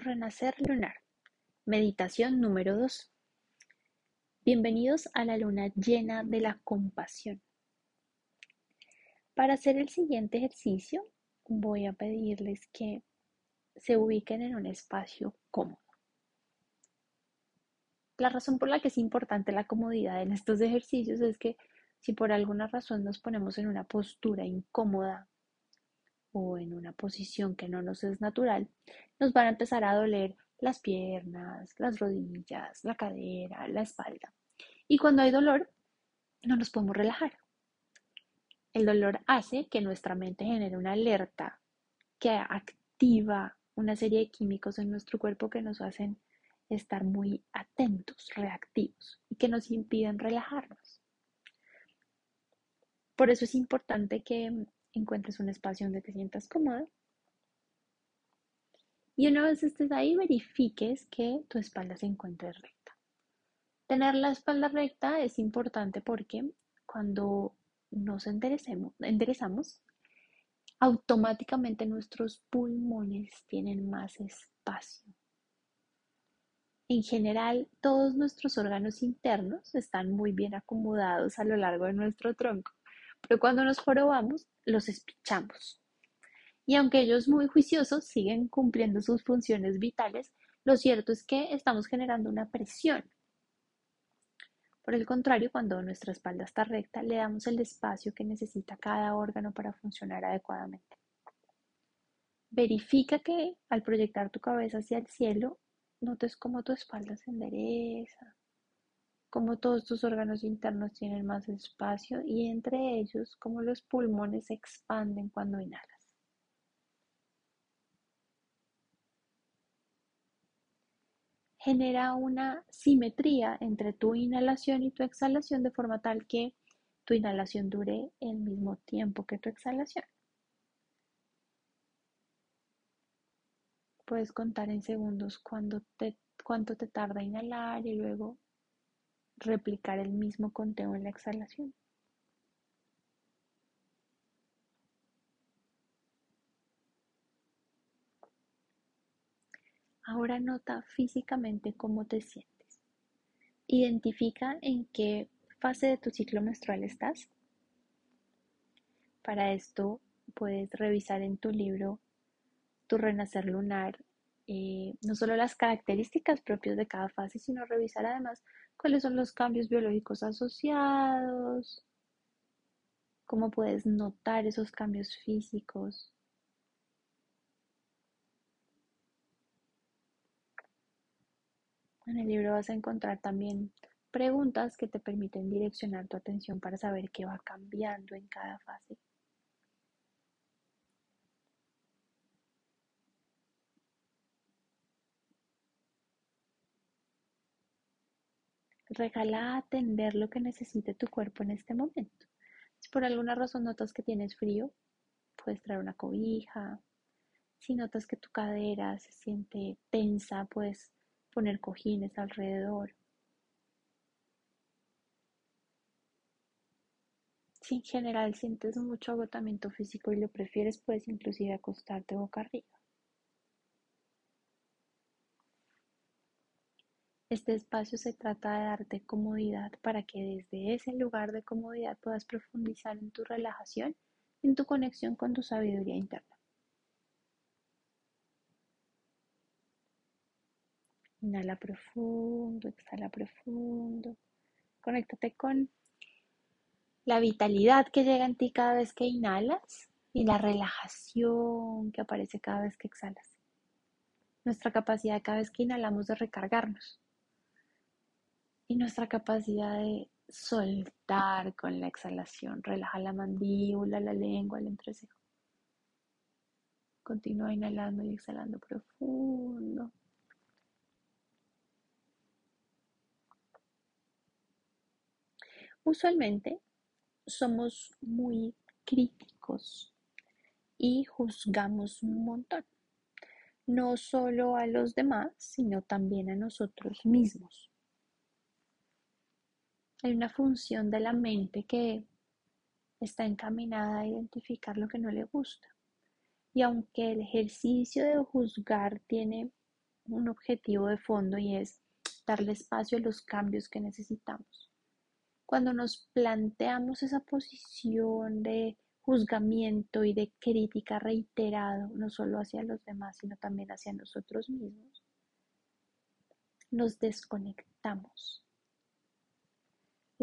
Renacer lunar. Meditación número 2. Bienvenidos a la luna llena de la compasión. Para hacer el siguiente ejercicio, voy a pedirles que se ubiquen en un espacio cómodo. La razón por la que es importante la comodidad en estos ejercicios es que si por alguna razón nos ponemos en una postura incómoda o en una posición que no nos es natural, nos van a empezar a doler las piernas, las rodillas, la cadera, la espalda. Y cuando hay dolor, no nos podemos relajar. El dolor hace que nuestra mente genere una alerta que activa una serie de químicos en nuestro cuerpo que nos hacen estar muy atentos, reactivos y que nos impiden relajarnos. Por eso es importante que encuentres un espacio donde te sientas cómoda. Y una vez estés ahí, verifiques que tu espalda se encuentre recta. Tener la espalda recta es importante porque cuando nos enderezamos, automáticamente nuestros pulmones tienen más espacio. En general, todos nuestros órganos internos están muy bien acomodados a lo largo de nuestro tronco, pero cuando nos jorobamos, los espichamos. Y aunque ellos muy juiciosos siguen cumpliendo sus funciones vitales, lo cierto es que estamos generando una presión por el contrario, cuando nuestra espalda está recta, le damos el espacio que necesita cada órgano para funcionar adecuadamente. Verifica que al proyectar tu cabeza hacia el cielo, notes cómo tu espalda se endereza, cómo todos tus órganos internos tienen más espacio y entre ellos cómo los pulmones se expanden cuando inhalas. genera una simetría entre tu inhalación y tu exhalación de forma tal que tu inhalación dure el mismo tiempo que tu exhalación. Puedes contar en segundos cuánto te tarda inhalar y luego replicar el mismo conteo en la exhalación. Ahora nota físicamente cómo te sientes. Identifica en qué fase de tu ciclo menstrual estás. Para esto puedes revisar en tu libro Tu Renacer Lunar eh, no solo las características propias de cada fase, sino revisar además cuáles son los cambios biológicos asociados, cómo puedes notar esos cambios físicos. En el libro vas a encontrar también preguntas que te permiten direccionar tu atención para saber qué va cambiando en cada fase. Regala atender lo que necesite tu cuerpo en este momento. Si por alguna razón notas que tienes frío, puedes traer una cobija. Si notas que tu cadera se siente tensa, puedes poner cojines alrededor. Si en general sientes mucho agotamiento físico y lo prefieres, puedes inclusive acostarte boca arriba. Este espacio se trata de darte comodidad para que desde ese lugar de comodidad puedas profundizar en tu relajación, en tu conexión con tu sabiduría interna. Inhala profundo, exhala profundo. Conéctate con la vitalidad que llega en ti cada vez que inhalas y la relajación que aparece cada vez que exhalas. Nuestra capacidad cada vez que inhalamos de recargarnos. Y nuestra capacidad de soltar con la exhalación. Relaja la mandíbula, la lengua, el entrecejo. Continúa inhalando y exhalando profundo. Usualmente somos muy críticos y juzgamos un montón, no solo a los demás, sino también a nosotros mismos. Hay una función de la mente que está encaminada a identificar lo que no le gusta. Y aunque el ejercicio de juzgar tiene un objetivo de fondo y es darle espacio a los cambios que necesitamos. Cuando nos planteamos esa posición de juzgamiento y de crítica reiterado, no solo hacia los demás, sino también hacia nosotros mismos, nos desconectamos.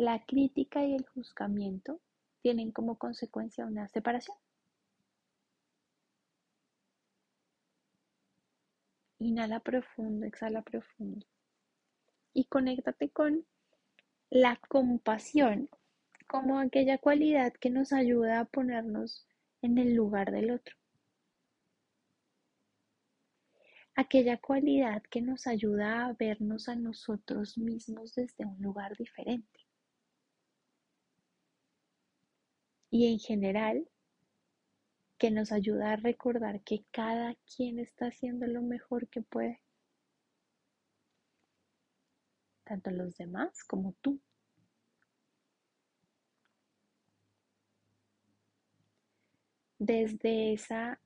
La crítica y el juzgamiento tienen como consecuencia una separación. Inhala profundo, exhala profundo. Y conéctate con la compasión como aquella cualidad que nos ayuda a ponernos en el lugar del otro. Aquella cualidad que nos ayuda a vernos a nosotros mismos desde un lugar diferente. Y en general, que nos ayuda a recordar que cada quien está haciendo lo mejor que puede, tanto los demás como tú. Desde esa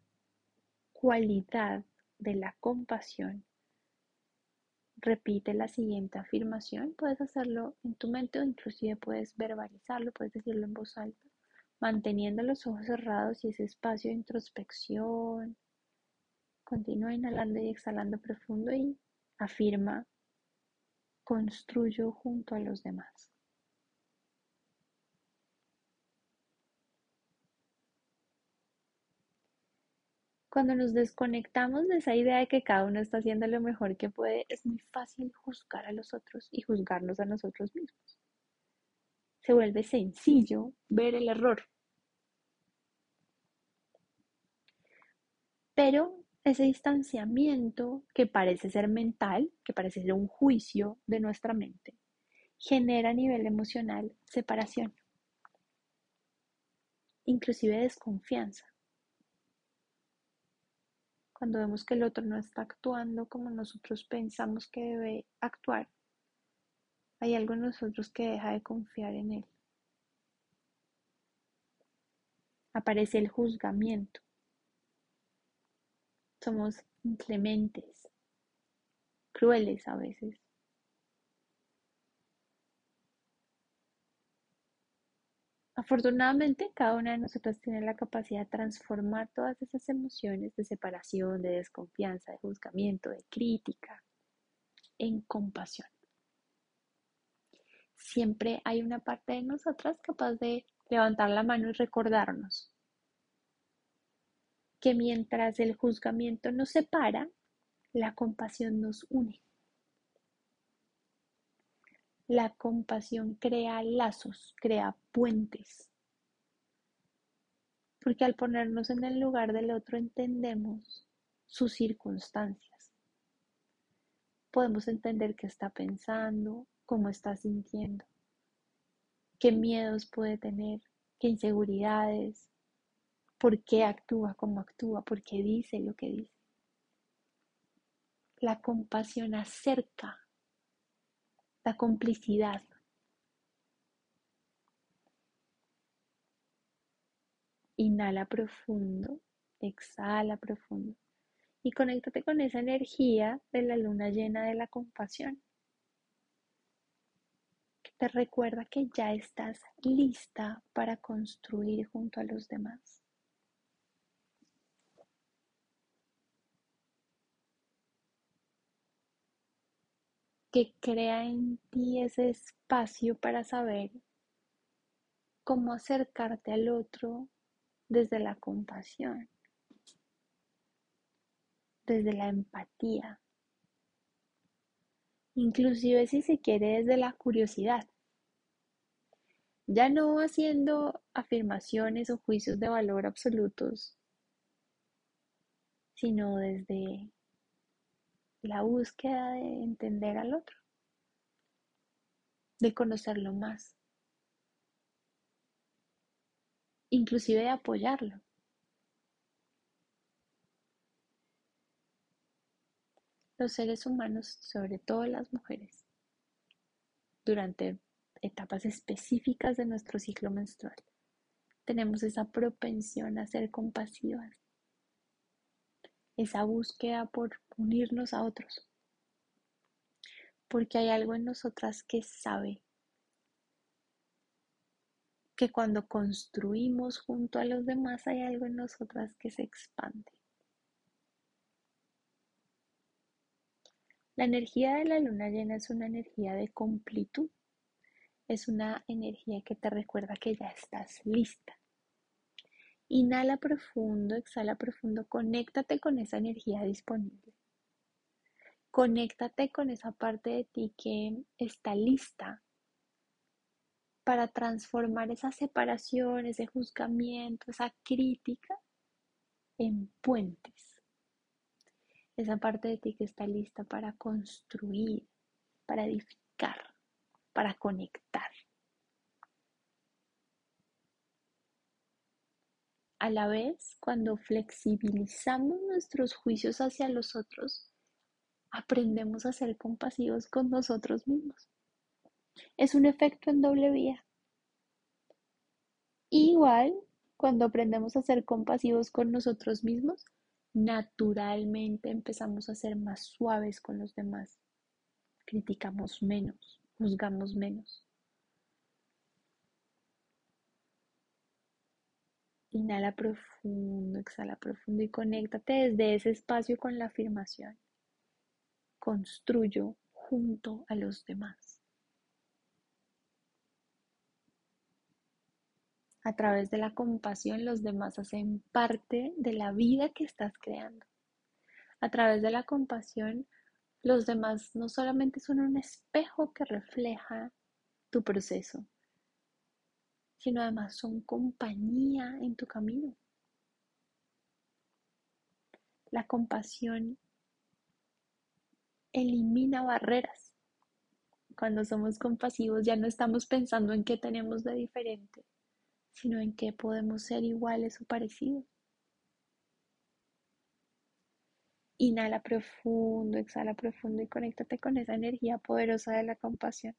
cualidad de la compasión, repite la siguiente afirmación. Puedes hacerlo en tu mente o inclusive puedes verbalizarlo, puedes decirlo en voz alta manteniendo los ojos cerrados y ese espacio de introspección. Continúa inhalando y exhalando profundo y afirma, construyo junto a los demás. Cuando nos desconectamos de esa idea de que cada uno está haciendo lo mejor que puede, es muy fácil juzgar a los otros y juzgarnos a nosotros mismos se vuelve sencillo ver el error. Pero ese distanciamiento que parece ser mental, que parece ser un juicio de nuestra mente, genera a nivel emocional separación, inclusive desconfianza. Cuando vemos que el otro no está actuando como nosotros pensamos que debe actuar, hay algo en nosotros que deja de confiar en Él. Aparece el juzgamiento. Somos inclementes, crueles a veces. Afortunadamente, cada una de nosotras tiene la capacidad de transformar todas esas emociones de separación, de desconfianza, de juzgamiento, de crítica, en compasión siempre hay una parte de nosotras capaz de levantar la mano y recordarnos que mientras el juzgamiento nos separa, la compasión nos une. La compasión crea lazos, crea puentes. Porque al ponernos en el lugar del otro entendemos sus circunstancias. Podemos entender qué está pensando, cómo está sintiendo, qué miedos puede tener, qué inseguridades, por qué actúa como actúa, por qué dice lo que dice. La compasión acerca, la complicidad. Inhala profundo, exhala profundo y conéctate con esa energía de la luna llena de la compasión te recuerda que ya estás lista para construir junto a los demás. que crea en ti ese espacio para saber cómo acercarte al otro desde la compasión, desde la empatía, inclusive si se quiere desde la curiosidad. Ya no haciendo afirmaciones o juicios de valor absolutos, sino desde la búsqueda de entender al otro, de conocerlo más, inclusive de apoyarlo. Los seres humanos, sobre todo las mujeres, durante etapas específicas de nuestro ciclo menstrual, tenemos esa propensión a ser compasivas, esa búsqueda por unirnos a otros. porque hay algo en nosotras que sabe que cuando construimos junto a los demás hay algo en nosotras que se expande. La energía de la luna llena es una energía de completud, es una energía que te recuerda que ya estás lista. Inhala profundo, exhala profundo, conéctate con esa energía disponible. Conéctate con esa parte de ti que está lista para transformar esa separación, ese juzgamiento, esa crítica en puentes. Esa parte de ti que está lista para construir, para edificar, para conectar. A la vez, cuando flexibilizamos nuestros juicios hacia los otros, aprendemos a ser compasivos con nosotros mismos. Es un efecto en doble vía. Igual, cuando aprendemos a ser compasivos con nosotros mismos, naturalmente empezamos a ser más suaves con los demás. Criticamos menos, juzgamos menos. Inhala profundo, exhala profundo y conéctate desde ese espacio con la afirmación. Construyo junto a los demás. A través de la compasión los demás hacen parte de la vida que estás creando. A través de la compasión los demás no solamente son un espejo que refleja tu proceso, sino además son compañía en tu camino. La compasión elimina barreras. Cuando somos compasivos ya no estamos pensando en qué tenemos de diferente, sino en qué podemos ser iguales o parecidos. Inhala profundo, exhala profundo y conéctate con esa energía poderosa de la compasión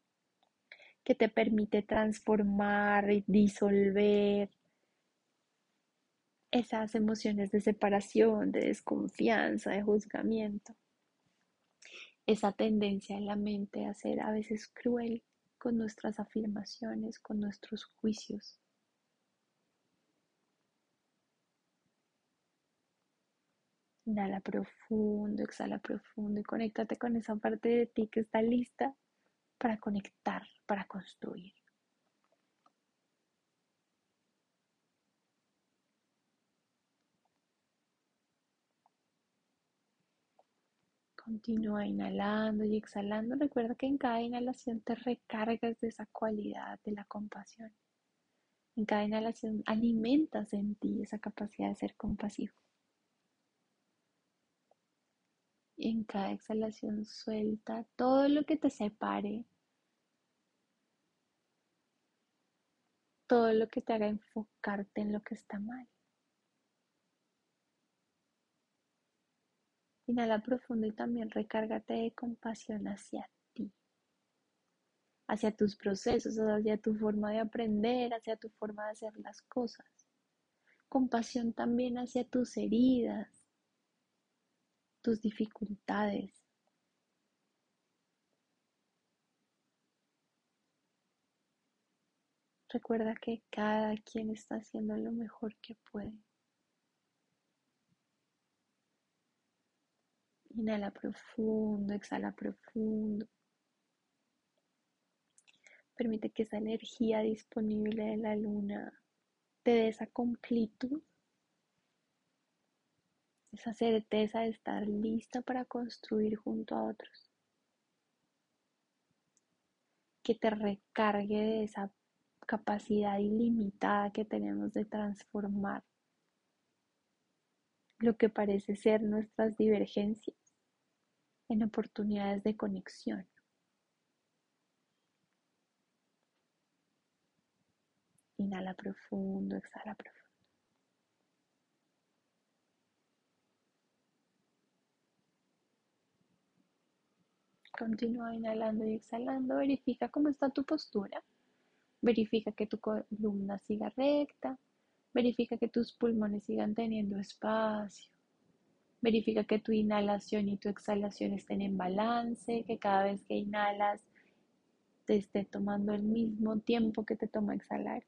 que te permite transformar y disolver esas emociones de separación, de desconfianza, de juzgamiento. Esa tendencia en la mente a ser a veces cruel con nuestras afirmaciones, con nuestros juicios. Inhala profundo, exhala profundo y conéctate con esa parte de ti que está lista para conectar, para construir. Continúa inhalando y exhalando. Recuerda que en cada inhalación te recargas de esa cualidad de la compasión. En cada inhalación alimentas en ti esa capacidad de ser compasivo. Y en cada exhalación suelta todo lo que te separe, todo lo que te haga enfocarte en lo que está mal. Inhala profundo y también recárgate de compasión hacia ti, hacia tus procesos, hacia tu forma de aprender, hacia tu forma de hacer las cosas. Compasión también hacia tus heridas, tus dificultades. Recuerda que cada quien está haciendo lo mejor que puede. Inhala profundo, exhala profundo. Permite que esa energía disponible de la luna te dé esa completud esa certeza de estar lista para construir junto a otros. Que te recargue de esa capacidad ilimitada que tenemos de transformar lo que parece ser nuestras divergencias en oportunidades de conexión. Inhala profundo, exhala profundo. Continúa inhalando y exhalando. Verifica cómo está tu postura. Verifica que tu columna siga recta. Verifica que tus pulmones sigan teniendo espacio. Verifica que tu inhalación y tu exhalación estén en balance, que cada vez que inhalas te esté tomando el mismo tiempo que te toma exhalar.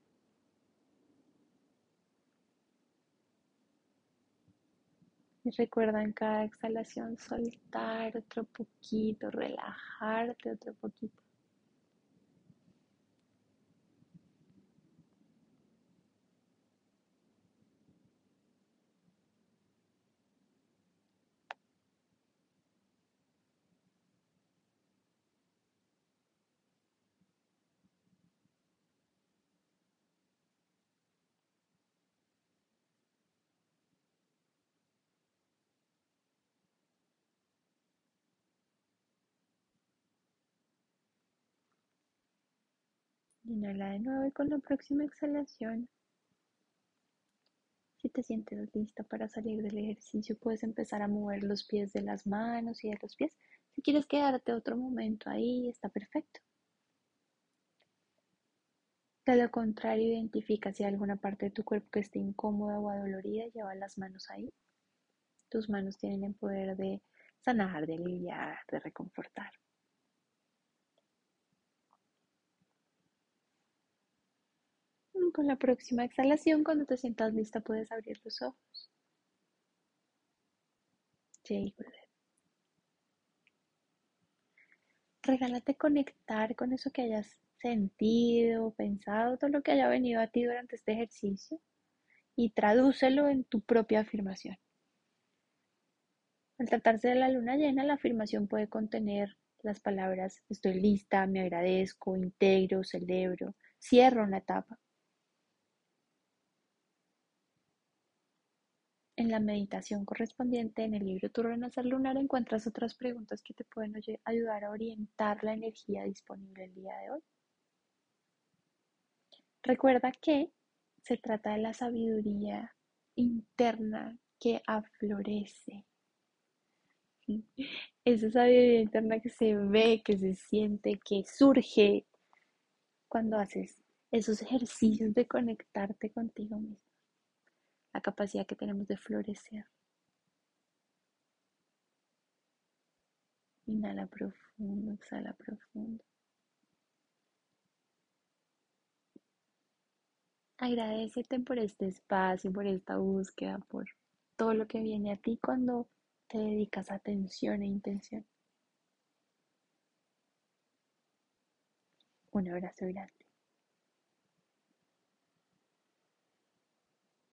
Y recuerda en cada exhalación soltar otro poquito, relajarte otro poquito. Inhala de nuevo y con la próxima exhalación, si te sientes lista para salir del ejercicio, puedes empezar a mover los pies de las manos y de los pies. Si quieres quedarte otro momento ahí, está perfecto. De lo contrario, identifica si hay alguna parte de tu cuerpo que esté incómoda o adolorida, lleva las manos ahí. Tus manos tienen el poder de sanar, de aliviar, de reconfortar. Con la próxima exhalación, cuando te sientas lista, puedes abrir los ojos. Regálate conectar con eso que hayas sentido, pensado, todo lo que haya venido a ti durante este ejercicio y tradúcelo en tu propia afirmación. Al tratarse de la luna llena, la afirmación puede contener las palabras estoy lista, me agradezco, integro, celebro, cierro una etapa. En la meditación correspondiente en el libro Tu Renacer Lunar encuentras otras preguntas que te pueden ayudar a orientar la energía disponible el día de hoy. Recuerda que se trata de la sabiduría interna que aflorece. Esa sabiduría interna que se ve, que se siente, que surge cuando haces esos ejercicios de conectarte contigo mismo la capacidad que tenemos de florecer. Inhala profundo, exhala profundo. Agradecete por este espacio, por esta búsqueda, por todo lo que viene a ti cuando te dedicas atención e intención. Un abrazo grande.